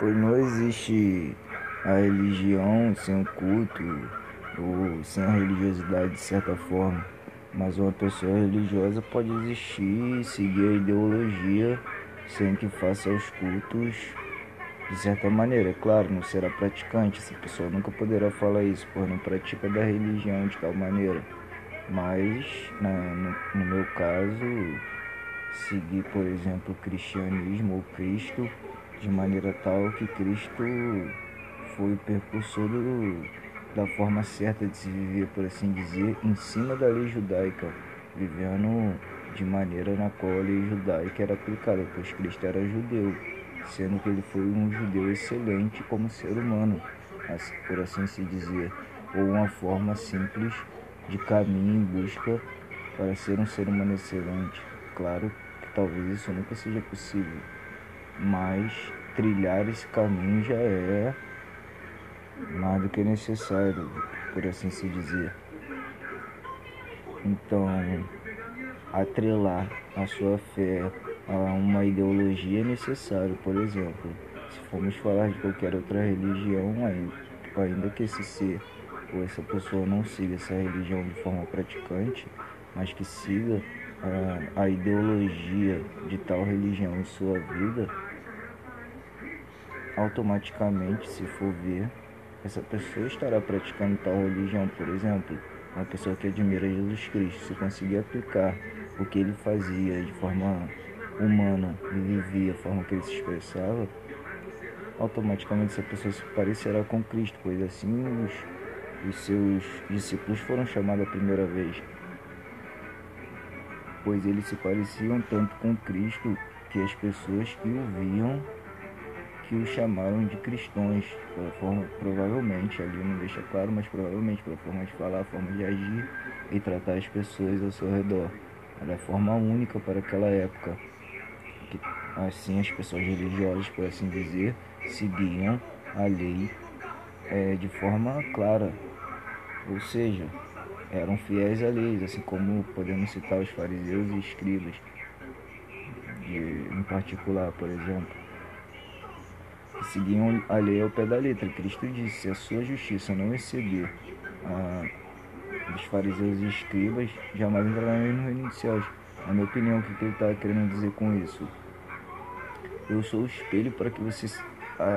Pois não existe a religião sem o culto ou sem a religiosidade de certa forma. Mas uma pessoa religiosa pode existir e seguir a ideologia sem que faça os cultos de certa maneira. É claro, não será praticante, essa pessoa nunca poderá falar isso, pois não pratica da religião de tal maneira. Mas, no, no meu caso, seguir, por exemplo, o cristianismo ou Cristo de maneira tal que Cristo foi o percursor do, da forma certa de se viver, por assim dizer, em cima da lei judaica, vivendo de maneira na qual a lei judaica era aplicada, pois Cristo era judeu, sendo que ele foi um judeu excelente como ser humano, por assim se dizer, ou uma forma simples de caminho em busca para ser um ser humano excelente. Claro que talvez isso nunca seja possível, mas trilhar esse caminho já é mais do que necessário, por assim se dizer. Então, atrelar a sua fé a uma ideologia é necessário, por exemplo. Se formos falar de qualquer outra religião, ainda que esse ser ou essa pessoa não siga essa religião de forma praticante, mas que siga a, a ideologia de tal religião em sua vida, automaticamente, se for ver, essa pessoa estará praticando tal religião, por exemplo, uma pessoa que admira Jesus Cristo, se conseguir aplicar o que ele fazia de forma humana e vivia a forma que ele se expressava, automaticamente essa pessoa se parecerá com Cristo, pois assim os, os seus discípulos foram chamados a primeira vez. Pois eles se pareciam tanto com Cristo que as pessoas que o viam que o chamaram de cristãos, pela forma, provavelmente, ali não deixa claro, mas provavelmente pela forma de falar, forma de agir e tratar as pessoas ao seu redor. Era a forma única para aquela época. Que, assim, as pessoas religiosas, por assim dizer, seguiam a lei é, de forma clara, ou seja, eram fiéis à lei, assim como podemos citar os fariseus e escribas, de, em particular, por exemplo seguiam a lei ao pé da letra. Cristo disse: se a sua justiça não exceder a dos fariseus e escribas, jamais entrarão no reino dos céus. Na minha opinião, o que ele está querendo dizer com isso? Eu sou o espelho para que você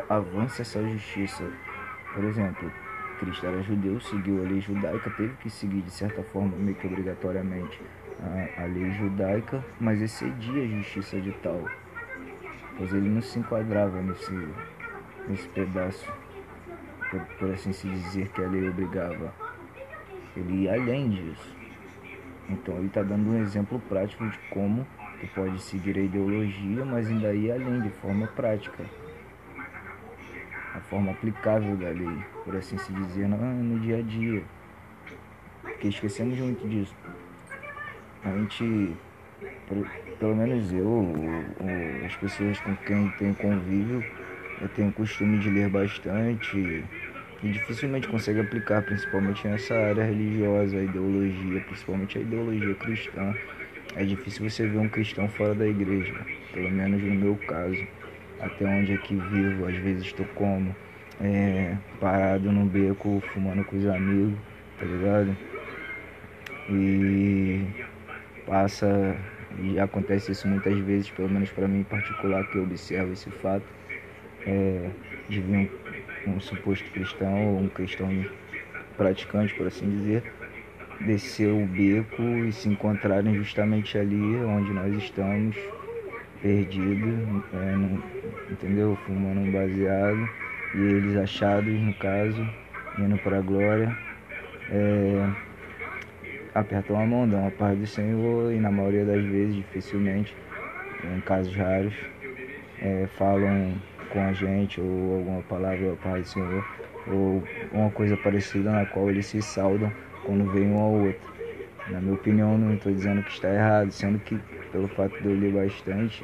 avance essa justiça. Por exemplo, Cristo era judeu, seguiu a lei judaica, teve que seguir de certa forma, meio que obrigatoriamente, a, a lei judaica, mas excedia a justiça de tal pois ele não se enquadrava nesse, nesse pedaço, por, por assim se dizer, que a lei obrigava. Ele ia além disso. Então ele está dando um exemplo prático de como tu pode seguir a ideologia, mas ainda ir além de forma prática. A forma aplicável da lei, por assim se dizer, no, no dia a dia. Porque esquecemos muito disso. A gente pelo menos eu, as pessoas com quem tenho convívio, eu tenho costume de ler bastante e dificilmente consegue aplicar, principalmente nessa área religiosa, a ideologia, principalmente a ideologia cristã. É difícil você ver um cristão fora da igreja, pelo menos no meu caso. Até onde aqui vivo, às vezes estou como é, parado num beco, fumando com os amigos, tá ligado? E passa e acontece isso muitas vezes, pelo menos para mim em particular, que eu observo esse fato é, de vir um, um suposto cristão ou um cristão praticante, por assim dizer, descer o beco e se encontrarem justamente ali onde nós estamos, perdidos, é, entendeu? Fumando um baseado e eles achados, no caso, indo para a glória. É, apertam a mão, dão a paz do Senhor e na maioria das vezes, dificilmente, em casos raros, é, falam com a gente ou alguma palavra a paz do Senhor ou uma coisa parecida na qual eles se saudam quando vem um ao outro. Na minha opinião, não estou dizendo que está errado, sendo que pelo fato de eu ler bastante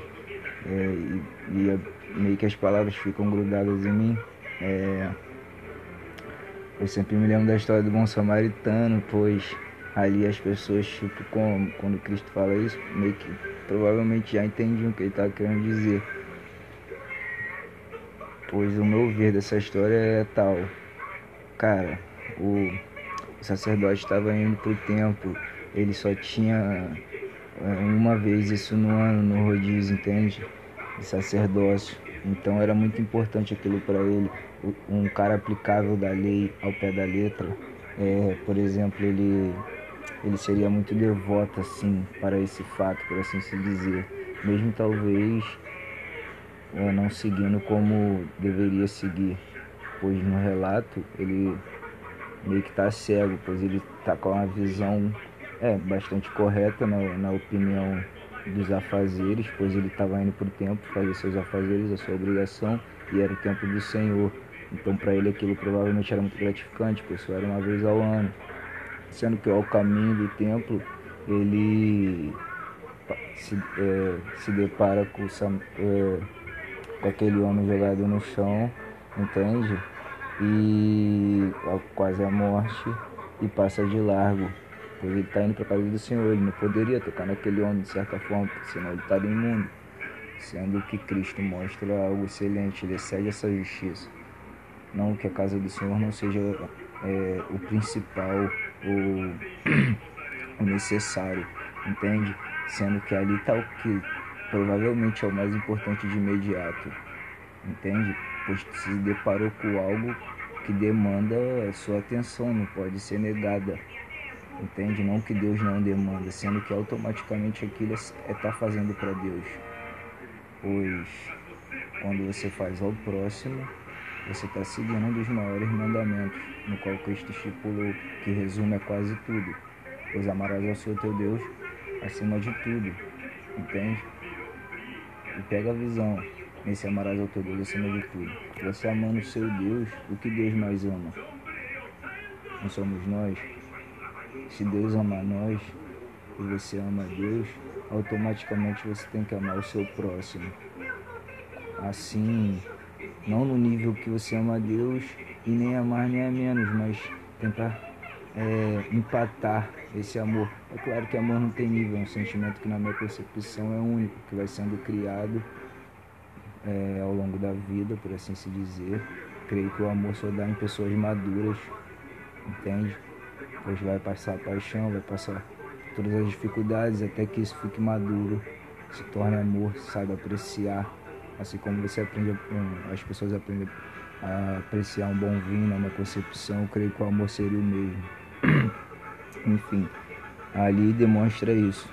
é, e, e, meio que as palavras ficam grudadas em mim, é, eu sempre me lembro da história do bom samaritano, pois ali as pessoas, tipo, quando Cristo fala isso, meio que provavelmente já entendiam o que ele estava querendo dizer. Pois o meu ver dessa história é tal. Cara, o, sacerdote estava indo pro templo, ele só tinha é, uma vez isso no ano, no rodízio, entende? De sacerdócio. Então era muito importante aquilo para ele, um cara aplicável da lei ao pé da letra. É, por exemplo, ele, ele seria muito devoto assim para esse fato, por assim se dizer, mesmo talvez é, não seguindo como deveria seguir, pois no relato ele meio que está cego, pois ele está com uma visão é, bastante correta na, na opinião dos afazeres, pois ele estava indo para o templo fazer seus afazeres, a sua obrigação, e era o templo do Senhor. Então para ele aquilo provavelmente era muito gratificante, pois só era uma vez ao ano. Sendo que ao caminho do templo ele se, é, se depara com, é, aquele homem jogado no chão, entende? E quase a morte e passa de largo pois ele está indo para a casa do Senhor, ele não poderia tocar naquele homem de certa forma, senão ele estaria imundo. Sendo que Cristo mostra algo excelente, ele excede essa justiça. Não que a casa do Senhor não seja é, o principal, o, o necessário, entende? Sendo que ali está o que provavelmente é o mais importante de imediato, entende? Pois se deparou com algo que demanda sua atenção, não pode ser negada entende? Não que Deus não demanda, sendo que automaticamente aquilo é estar tá fazendo para Deus. Pois quando você faz ao próximo, você está seguindo um dos maiores mandamentos, no qual Cristo estipulou, que resume a quase tudo. Pois amarás ao Senhor teu Deus acima de tudo, entende? E pega a visão, nesse amarás ao teu Deus acima de tudo. Você amando o seu Deus, o que Deus mais ama? Não somos nós? Se Deus ama nós e você ama Deus, automaticamente você tem que amar o seu próximo. Assim, não no nível que você ama Deus e nem amar nem a menos, mas tentar é, empatar esse amor. É claro que amor não tem nível, é um sentimento que na minha percepção é único, que vai sendo criado é, ao longo da vida, por assim se dizer. Creio que o amor só dá em pessoas maduras, entende? Depois vai passar a paixão, vai passar todas as dificuldades até que isso fique maduro, se torne amor, saiba apreciar. Assim como você aprende, as pessoas aprendem a apreciar um bom vinho, uma concepção, creio que o amor seria o mesmo. Enfim, ali demonstra isso.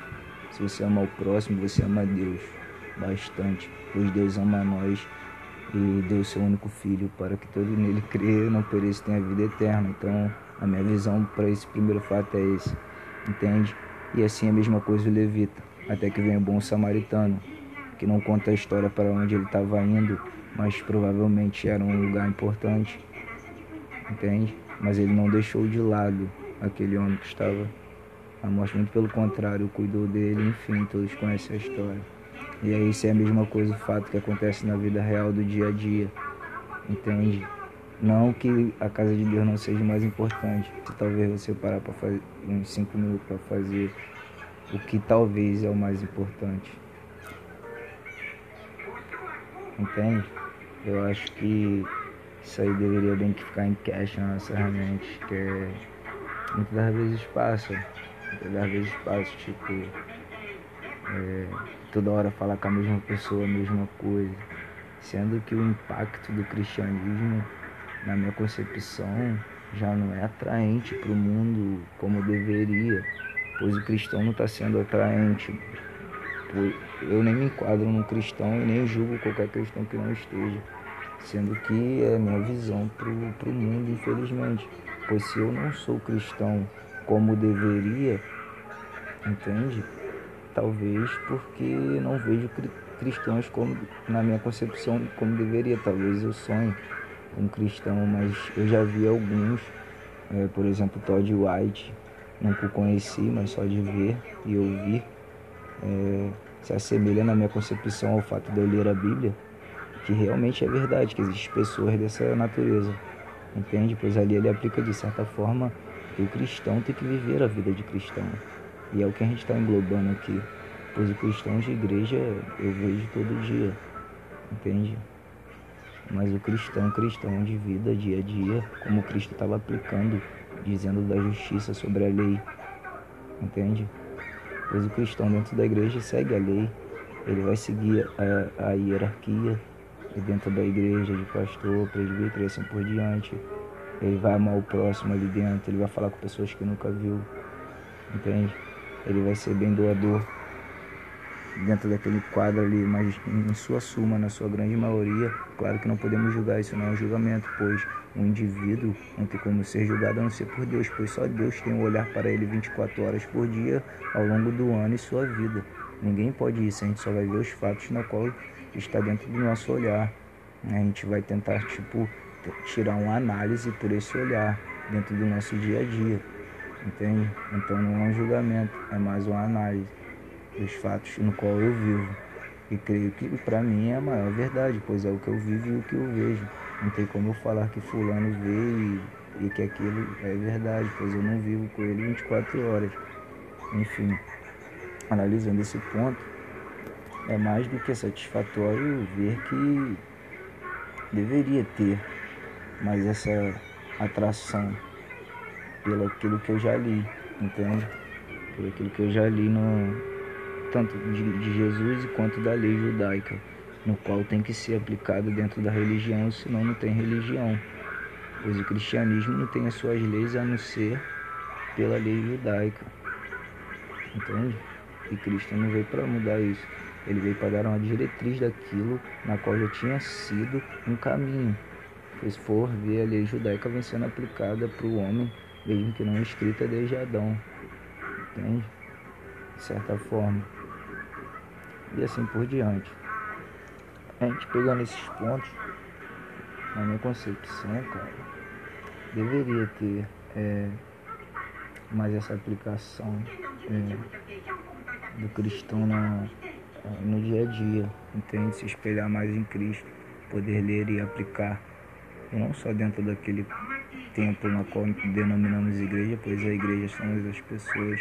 Se você ama o próximo, você ama Deus bastante, pois Deus ama nós e deu seu único filho para que todo nele crê não pereça tenha vida eterna. Então, a minha visão para esse primeiro fato é esse, entende? E assim a mesma coisa o levita, até que vem o bom samaritano, que não conta a história para onde ele estava indo, mas provavelmente era um lugar importante, entende? Mas ele não deixou de lado aquele homem que estava à morte, muito pelo contrário, cuidou dele, enfim, todos conhecem a história. E aí isso é a mesma coisa, o fato que acontece na vida real do dia a dia, entende? Não que a casa de Deus não seja mais importante. Se talvez você parar para fazer uns 5 minutos para fazer o que talvez é o mais importante. Entende? Eu acho que isso aí deveria bem que ficar em cash na nossa mente, que é, muitas das vezes passa. Muitas das vezes passa, tipo, é, toda hora falar com a mesma pessoa, a mesma coisa. Sendo que o impacto do cristianismo na minha concepção, já não é atraente para o mundo como deveria, pois o cristão não está sendo atraente. Eu nem me enquadro num cristão e nem julgo qualquer cristão que não esteja, sendo que é a minha visão para o mundo, infelizmente. Pois se eu não sou cristão como deveria, entende? Talvez porque não vejo cristãos como, na minha concepção, como deveria. Talvez eu sonhe um cristão, mas eu já vi alguns, é, por exemplo, Todd White, nunca o conheci, mas só de ver e ouvir, é, se assemelha na minha concepção ao fato de eu ler a Bíblia, que realmente é verdade, que existem pessoas dessa natureza, entende? Pois ali ele aplica de certa forma que o cristão tem que viver a vida de cristão. E é o que a gente está englobando aqui. Pois o cristão de igreja eu vejo todo dia, entende? Mas o cristão, cristão de vida, dia a dia, como Cristo estava aplicando, dizendo da justiça sobre a lei. Entende? Pois o cristão dentro da igreja segue a lei, ele vai seguir a, a hierarquia dentro da igreja, de pastor, presbítero e assim por diante. Ele vai amar o próximo ali dentro, ele vai falar com pessoas que nunca viu, entende? Ele vai ser bem doador dentro daquele quadro ali, mas em sua suma, na sua grande maioria, claro que não podemos julgar, isso não é um julgamento, pois um indivíduo não tem como ser julgado a não ser por Deus, pois só Deus tem um olhar para ele 24 horas por dia ao longo do ano e sua vida. Ninguém pode isso, a gente só vai ver os fatos na qual está dentro do nosso olhar. A gente vai tentar, tipo, tirar uma análise por esse olhar dentro do nosso dia a dia, entende? Então não é um julgamento, é mais uma análise dos fatos no qual eu vivo. E creio que para mim é a maior verdade, pois é o que eu vivo e o que eu vejo. Não tem como eu falar que fulano vê e, e que aquilo é verdade, pois eu não vivo com ele 24 horas. Enfim, analisando esse ponto, é mais do que satisfatório ver que deveria ter mais essa atração pelo aquilo que eu já li, entende? Por aquilo que eu já li no tanto de, de Jesus quanto da lei judaica, no qual tem que ser aplicado dentro da religião, senão não tem religião. Pois o cristianismo não tem as suas leis a não ser pela lei judaica. Entende? E Cristo não veio para mudar isso. Ele veio para dar uma diretriz daquilo na qual já tinha sido um caminho. Pois for ver a lei judaica vem sendo aplicada para o homem, mesmo que não escrita desde Adão. Entende? De certa forma. E assim por diante. A gente pegando esses pontos, na minha concepção, cara, deveria ter é, mais essa aplicação é, do cristão na, no dia a dia, entende? Se espelhar mais em Cristo, poder ler e aplicar, e não só dentro daquele tempo na qual denominamos igreja, pois a igreja são as pessoas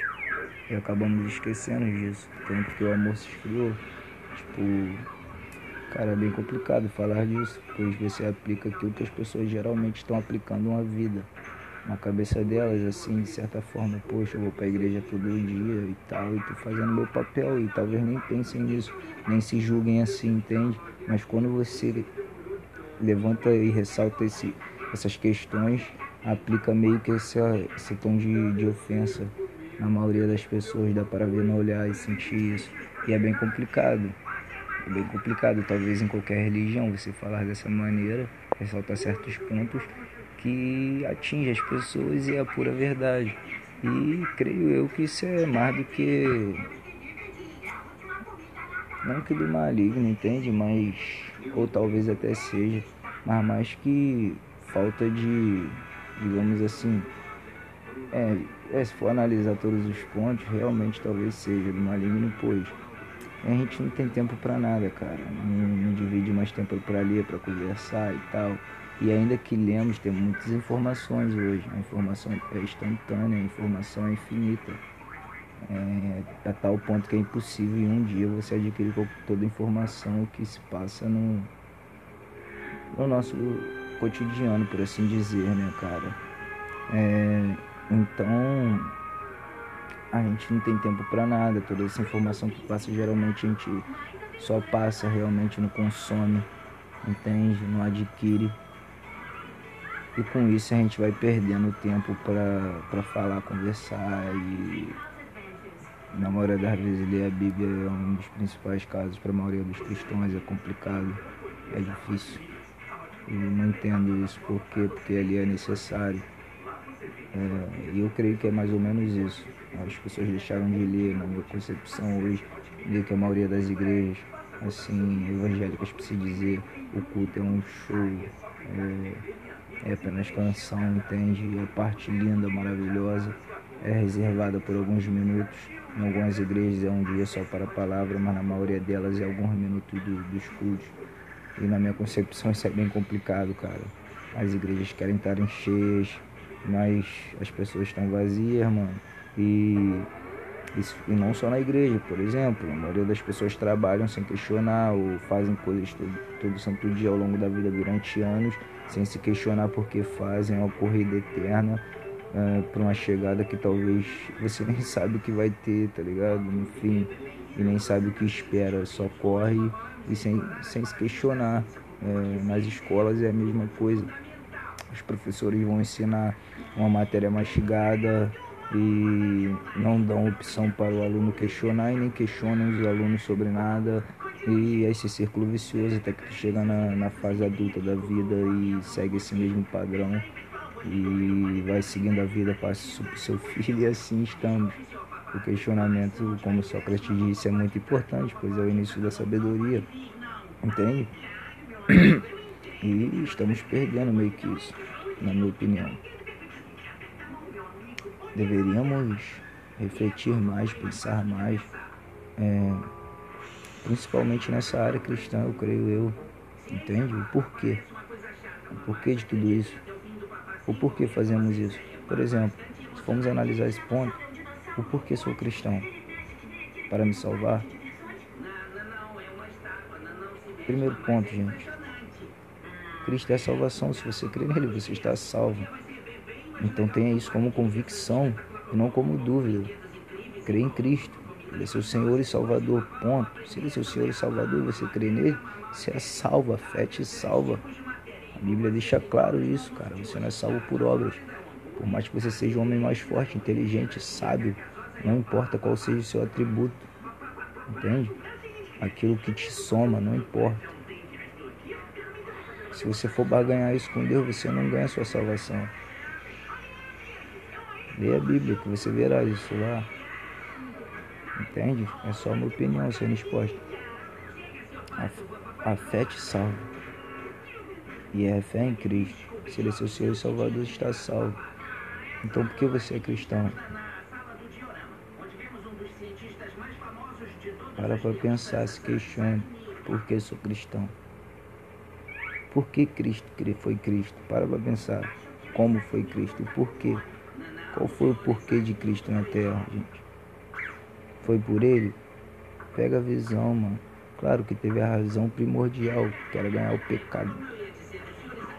e acabamos esquecendo disso, tanto que o amor se esfriou. Tipo, cara, é bem complicado falar disso, pois você aplica aquilo que as pessoas geralmente estão aplicando uma vida na cabeça delas, assim, de certa forma, poxa, eu vou pra igreja todo dia e tal, e tô fazendo meu papel, e talvez nem pensem nisso, nem se julguem assim, entende? Mas quando você levanta e ressalta esse, essas questões, aplica meio que esse, esse tom de, de ofensa na maioria das pessoas, dá para ver no olhar e sentir isso, e é bem complicado. É bem complicado, talvez em qualquer religião, você falar dessa maneira, ressaltar certos pontos que atinge as pessoas e é a pura verdade. E creio eu que isso é mais do que. Não que do maligno, entende? Mas. Ou talvez até seja. Mas mais que falta de. Digamos assim. É, é, se for analisar todos os pontos, realmente talvez seja do maligno, pois a gente não tem tempo para nada, cara. Não, não divide mais tempo para ler, para conversar e tal. E ainda que lemos, tem muitas informações hoje. A informação é instantânea, a informação é infinita. É, a tal ponto que é impossível em um dia você adquirir toda a informação que se passa no, no nosso cotidiano, por assim dizer, né, cara? É, então, a gente não tem tempo para nada. Toda essa informação que passa, geralmente a gente só passa, realmente não consome, entende? Não adquire. E com isso a gente vai perdendo tempo para falar, conversar e na maioria das vezes ler a Bíblia é um dos principais casos para a maioria dos cristãos, é complicado, é difícil. E não entendo isso por quê, porque ali é necessário. É, e eu creio que é mais ou menos isso. As pessoas deixaram de ler, na minha concepção hoje, ler que a maioria das igrejas, assim, evangélicas, por se dizer, o culto é um show. É, é apenas canção, entende? E a parte linda, maravilhosa, é reservada por alguns minutos. Em algumas igrejas é um dia só para a palavra, mas na maioria delas é alguns minutos do, cultos. E na minha concepção isso é bem complicado, cara. As igrejas querem estar cheias, mas as pessoas estão vazias, mano. E E não só na igreja, por exemplo. A maioria das pessoas trabalham sem questionar ou fazem coisas todo, todo santo dia ao longo da vida durante anos, sem se questionar porque fazem uma corrida eterna uh, para uma chegada que talvez você nem sabe o que vai ter, tá ligado? Enfim, e nem sabe o que espera, só corre e sem, sem se questionar. Uh, nas escolas é a mesma coisa. Os professores vão ensinar uma matéria mastigada, e não dão opção para o aluno questionar e nem questionam os alunos sobre nada e esse círculo vicioso até que tu chega na, na fase adulta da vida e segue esse mesmo padrão e vai seguindo a vida para o seu filho e assim estamos. O questionamento, como Sócrates disse, é muito importante, pois é o início da sabedoria, entende? E estamos perdendo meio que isso, na minha opinião deveríamos refletir mais, pensar mais, é, principalmente nessa área cristã, eu creio eu, entende? O porquê, o porquê de tudo isso, o porquê fazemos isso. Por exemplo, se formos analisar esse ponto, o porquê sou cristão? Para me salvar? Primeiro ponto, gente. Cristo é a salvação. Se você crê nele, você está salvo. Então tenha isso como convicção e não como dúvida. Crê em Cristo. Ele é seu Senhor e Salvador. Ponto. Se ele é seu Senhor e Salvador e você crê nele, você é salvo. A fé te salva. A Bíblia deixa claro isso, cara. Você não é salvo por obras. Por mais que você seja um homem mais forte, inteligente, sábio, não importa qual seja o seu atributo. Entende? Aquilo que te soma, não importa. Se você for barganhar isso com Deus, você não ganha a sua salvação. Leia a Bíblia que você verá isso lá. Entende? É só uma opinião sendo exposta. A, a fé te salva. E é a fé em Cristo. Se ele é seu Senhor e Salvador, está salvo. Então por que você é cristão? Para para pensar, se questione. Por que sou cristão? Por que Cristo foi Cristo? Para para pensar. Como foi Cristo? E por quê? Qual foi o porquê de Cristo na Terra, gente? Foi por ele? Pega a visão, mano. Claro que teve a razão primordial, que era ganhar o pecado.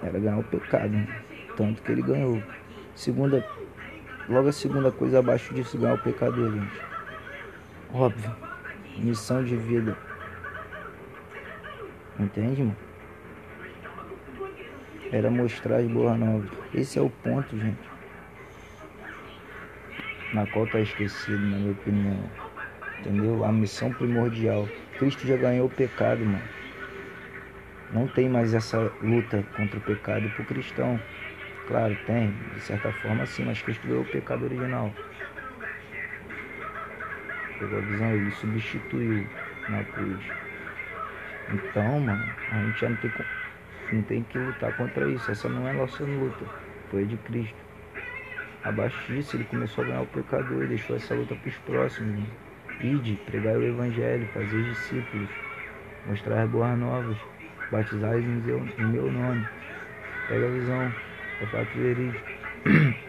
Era ganhar o pecado, né? tanto que ele ganhou. Segunda, logo a segunda coisa abaixo disso, ganhar o pecador, gente. Óbvio. Missão de vida. Entende, mano? Era mostrar as boas novas. Esse é o ponto, gente na qual está esquecido, na minha opinião. Entendeu? A missão primordial. Cristo já ganhou o pecado, mano. Não tem mais essa luta contra o pecado pro cristão. Claro, tem, de certa forma sim, mas Cristo ganhou o pecado original. Pegou a visão? Ele substituiu na cruz. Então, mano, a gente já não tem, não tem que lutar contra isso. Essa não é a nossa luta. Foi de Cristo. Abaixo disso, ele começou a ganhar o pecador e deixou essa luta para os próximos. Ide, pregar o evangelho, fazer discípulos, mostrar as boas novas, batizar em meu, em meu nome. Pega a visão, é fato verídico.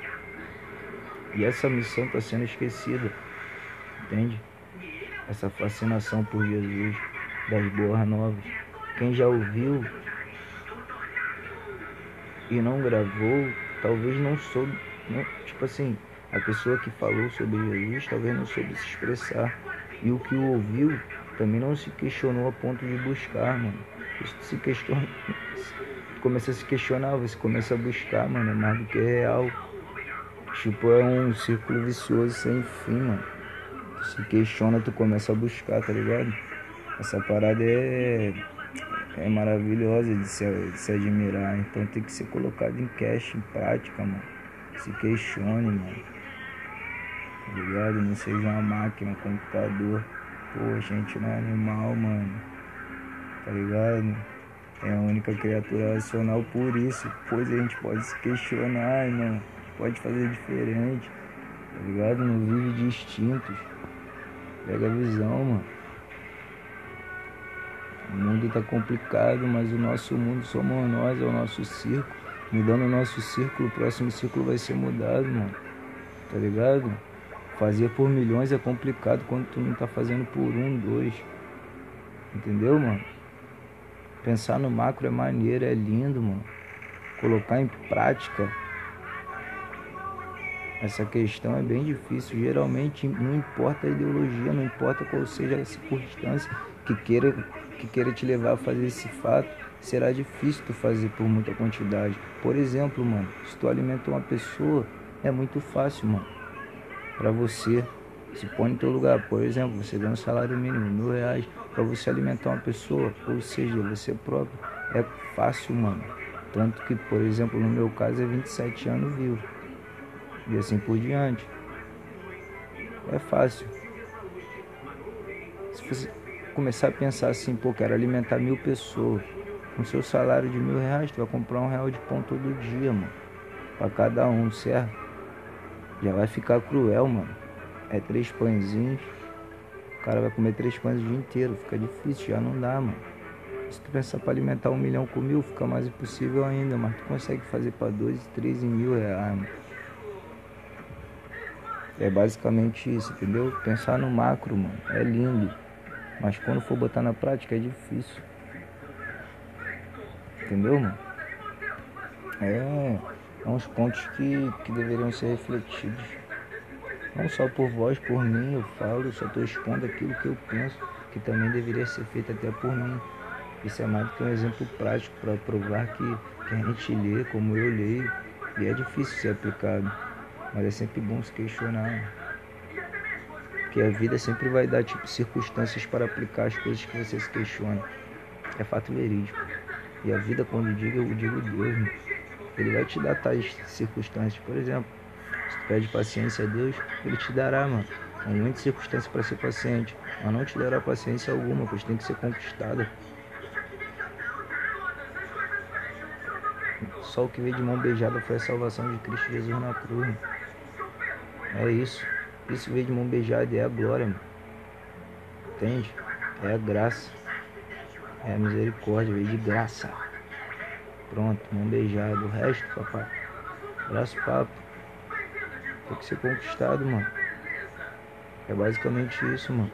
E essa missão está sendo esquecida, entende? Essa fascinação por Jesus, das boas novas. Quem já ouviu e não gravou, talvez não soube não, tipo assim, a pessoa que falou sobre Jesus talvez não soube se expressar. E o que ouviu também não se questionou a ponto de buscar, mano. Isso se questiona. Começa a se questionar, você começa a buscar, mano, é mais do que real. Tipo, é um círculo vicioso sem fim, mano. Tu se questiona, tu começa a buscar, tá ligado? Essa parada é, é maravilhosa de se, de se admirar. Então tem que ser colocado em cash, em prática, mano. Se questione, mano. Tá ligado? Não seja uma máquina, um computador. Pô, a gente não é animal, mano. Tá ligado? É a única criatura racional por isso. Pois a gente pode se questionar, mano. Pode fazer diferente. Tá ligado? Não vive de instintos. Pega a visão, mano. O mundo tá complicado, mas o nosso mundo somos nós, é o nosso circo. Mudando o nosso círculo, o próximo círculo vai ser mudado, mano. Tá ligado? Fazer por milhões é complicado quando tu não tá fazendo por um, dois. Entendeu, mano? Pensar no macro é maneiro, é lindo, mano. Colocar em prática essa questão é bem difícil. Geralmente não importa a ideologia, não importa qual seja a circunstância que queira, que queira te levar a fazer esse fato, será difícil tu fazer por muita quantidade. Por exemplo, mano, se tu alimenta uma pessoa, é muito fácil, mano. Pra você. Se põe no teu lugar, por exemplo, você ganha um salário mínimo, mil reais, para você alimentar uma pessoa, ou seja, você próprio, é fácil, mano. Tanto que, por exemplo, no meu caso é 27 anos vivo e assim por diante. É fácil. Se você começar a pensar assim, pô, quero alimentar mil pessoas, com seu salário de mil reais, tu vai comprar um real de pão todo dia, mano. Pra cada um, certo? Já vai ficar cruel, mano. É três pãezinhos. O cara vai comer três pães o dia inteiro. Fica difícil, já não dá, mano. Se tu pensar para alimentar um milhão com mil, fica mais impossível ainda, mas tu consegue fazer para dois, três em mil reais, mano. É basicamente isso, entendeu? Pensar no macro, mano, é lindo. Mas quando for botar na prática é difícil. Entendeu, mano? É, é uns pontos que, que deveriam ser refletidos. Não só por vós, por mim, eu falo, só estou expondo aquilo que eu penso, que também deveria ser feito até por mim. Isso é mais do que um exemplo prático para provar que, que a gente lê como eu leio e é difícil ser aplicado. Mas é sempre bom se questionar. Porque a vida sempre vai dar tipo circunstâncias para aplicar as coisas que você se questiona. É fato verídico. E a vida, quando digo, eu digo Deus, né? Ele vai te dar tais circunstâncias. Por exemplo, se tu pede paciência a Deus, Ele te dará, mano. Há muitas circunstâncias para ser paciente, mas não te dará paciência alguma, pois tem que ser conquistada. Só o que veio de mão beijada foi a salvação de Cristo Jesus na cruz. Mano. É isso. Isso veio de mão beijada e é a glória, mano. Entende? É a graça. É misericórdia, veio de graça. Pronto, mão beijada. O resto, papai. Braço papo. Tem que ser conquistado, mano. É basicamente isso, mano.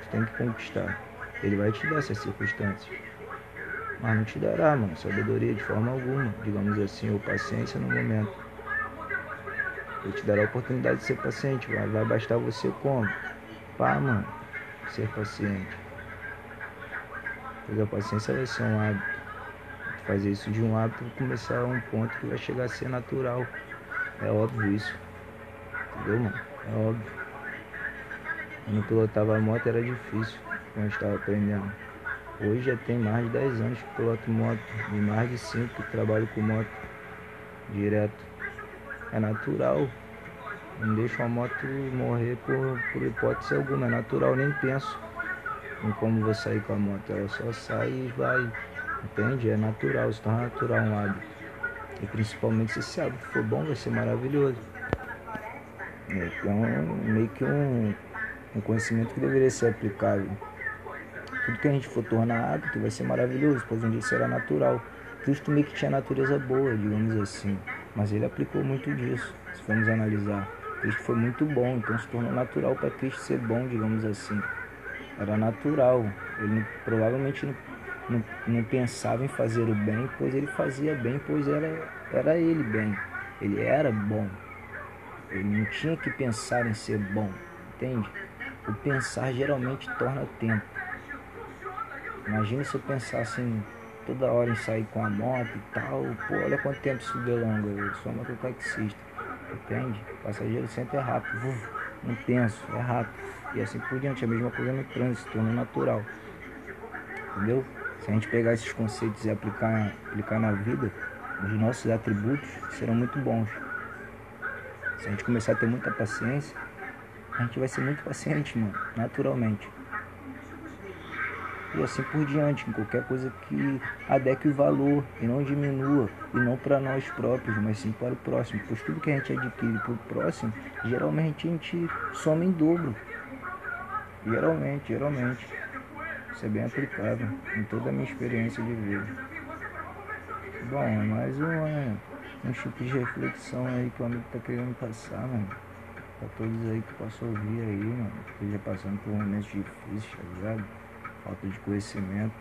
Você tem que conquistar. Ele vai te dar essas circunstâncias. Mas não te dará, mano, sabedoria de forma alguma, digamos assim, ou paciência no momento. Ele te dará a oportunidade de ser paciente. Vai, vai bastar você como? Pá, mano, ser paciente. Pois a paciência vai ser um hábito. Fazer isso de um hábito começar a um ponto que vai chegar a ser natural. É óbvio isso. Entendeu, mano? É óbvio. Quando eu pilotava a moto era difícil quando estava aprendendo. Hoje já tem mais de 10 anos que piloto moto. E mais de 5 que trabalho com moto direto. É natural. Não deixo a moto morrer por, por hipótese alguma. É natural, nem penso em como vou sair com a moto. Ela só sai e vai. Entende? É natural, se torna natural um hábito. E principalmente se esse hábito for bom, vai ser maravilhoso. Então, meio que um, um conhecimento que deveria ser aplicável. Tudo que a gente for tornar hábito vai ser maravilhoso, pois um dia será natural. Cristo meio que tinha natureza boa, digamos assim. Mas ele aplicou muito disso, se formos analisar. Cristo foi muito bom, então se tornou natural para Cristo ser bom, digamos assim. Era natural. Ele provavelmente não, não, não, pensava em fazer o bem, pois ele fazia bem, pois era, era ele bem. Ele era bom. Ele não tinha que pensar em ser bom, entende? O pensar geralmente torna tempo. Imagina se eu pensasse em toda hora em sair com a moto e tal. Pô, olha quanto tempo isso delonga. Eu sou mototaxista, entende? O passageiro sempre é rápido, não penso, é rápido. E assim por diante, a mesma coisa no trânsito, torna natural. Entendeu? Se a gente pegar esses conceitos e aplicar, aplicar na vida, os nossos atributos serão muito bons. Se a gente começar a ter muita paciência, a gente vai ser muito paciente, mano, naturalmente e assim por diante, em qualquer coisa que adeque o valor e não diminua, e não para nós próprios, mas sim para o próximo, pois tudo que a gente adquire para o próximo, geralmente a gente soma em dobro. Geralmente, geralmente. Isso é bem aplicável em toda a minha experiência de vida. Bom, é mais um, um tipo de reflexão aí que o amigo tá querendo passar, mano. Pra todos aí que possam ouvir aí, mano, passando por momentos difíceis, tá ligado? Falta de conhecimento.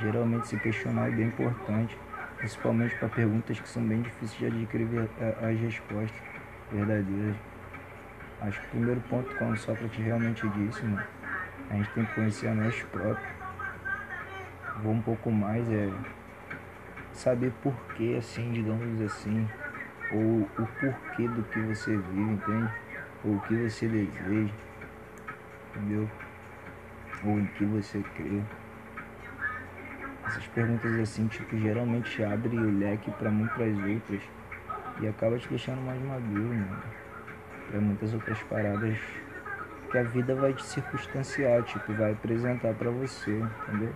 Geralmente se questionar é bem importante, principalmente para perguntas que são bem difíceis de adquirir as respostas verdadeiras. Acho que o primeiro ponto, como Sócrates realmente disse, mano, a gente tem que conhecer a nós próprios. Vou um pouco mais, é saber porquê, assim, digamos assim, ou o porquê do que você vive, entende? Ou o que você deseja, entendeu? Ou em que você crê. Essas perguntas assim, tipo, geralmente abrem o leque para muitas outras e acaba te deixando mais maduro, mano. Pra muitas outras paradas que a vida vai te circunstanciar, tipo, vai apresentar para você, entendeu?